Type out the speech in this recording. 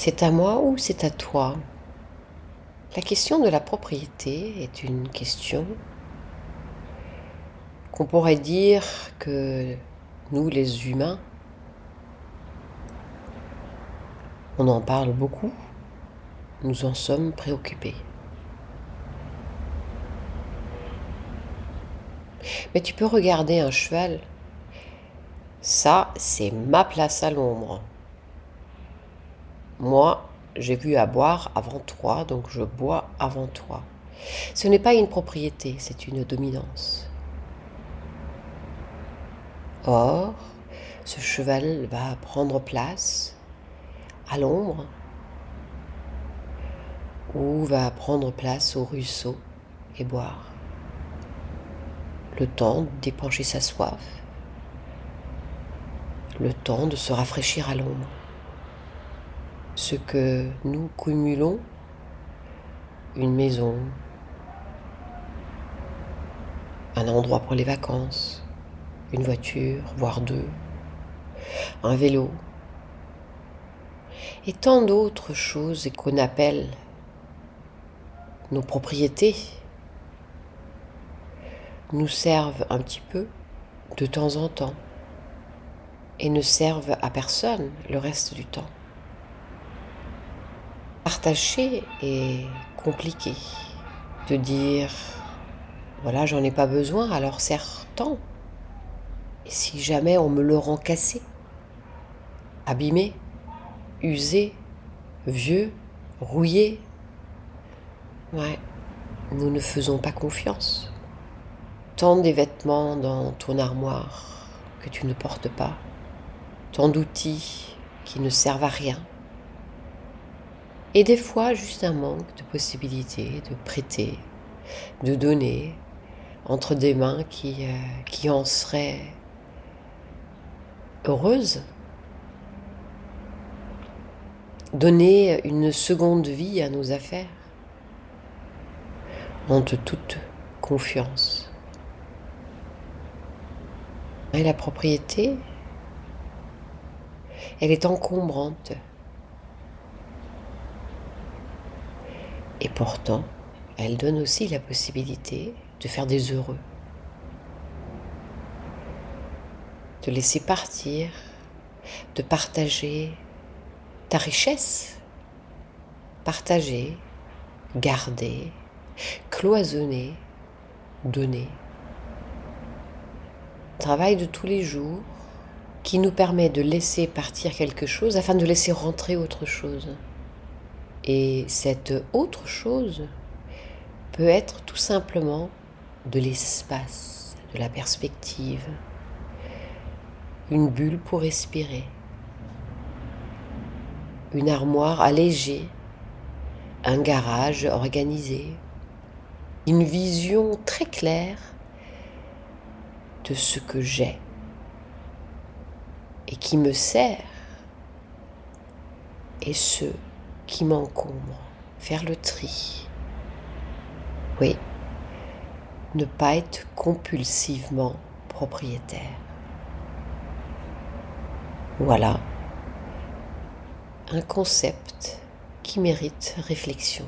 C'est à moi ou c'est à toi? La question de la propriété est une question qu'on pourrait dire que nous, les humains, on en parle beaucoup, nous en sommes préoccupés. Mais tu peux regarder un cheval, ça c'est ma place à l'ombre. Moi, j'ai vu à boire avant toi, donc je bois avant toi. Ce n'est pas une propriété, c'est une dominance. Or, ce cheval va prendre place à l'ombre ou va prendre place au ruisseau et boire. Le temps d'épancher sa soif, le temps de se rafraîchir à l'ombre ce que nous cumulons, une maison, un endroit pour les vacances, une voiture, voire deux, un vélo, et tant d'autres choses qu'on appelle nos propriétés, nous servent un petit peu de temps en temps et ne servent à personne le reste du temps. Partager est compliqué. De dire, voilà, j'en ai pas besoin, alors tant. Et si jamais on me le rend cassé, abîmé, usé, vieux, rouillé, ouais, nous ne faisons pas confiance. Tant des vêtements dans ton armoire que tu ne portes pas, tant d'outils qui ne servent à rien, et des fois, juste un manque de possibilités de prêter, de donner entre des mains qui, euh, qui en seraient heureuses. Donner une seconde vie à nos affaires en toute confiance. Et la propriété, elle est encombrante. Et pourtant, elle donne aussi la possibilité de faire des heureux, de laisser partir, de partager ta richesse, partager, garder, cloisonner, donner. Travail de tous les jours qui nous permet de laisser partir quelque chose afin de laisser rentrer autre chose. Et cette autre chose peut être tout simplement de l'espace, de la perspective, une bulle pour respirer, une armoire allégée, un garage organisé, une vision très claire de ce que j'ai et qui me sert et ce qui m'encombre, faire le tri. Oui, ne pas être compulsivement propriétaire. Voilà un concept qui mérite réflexion.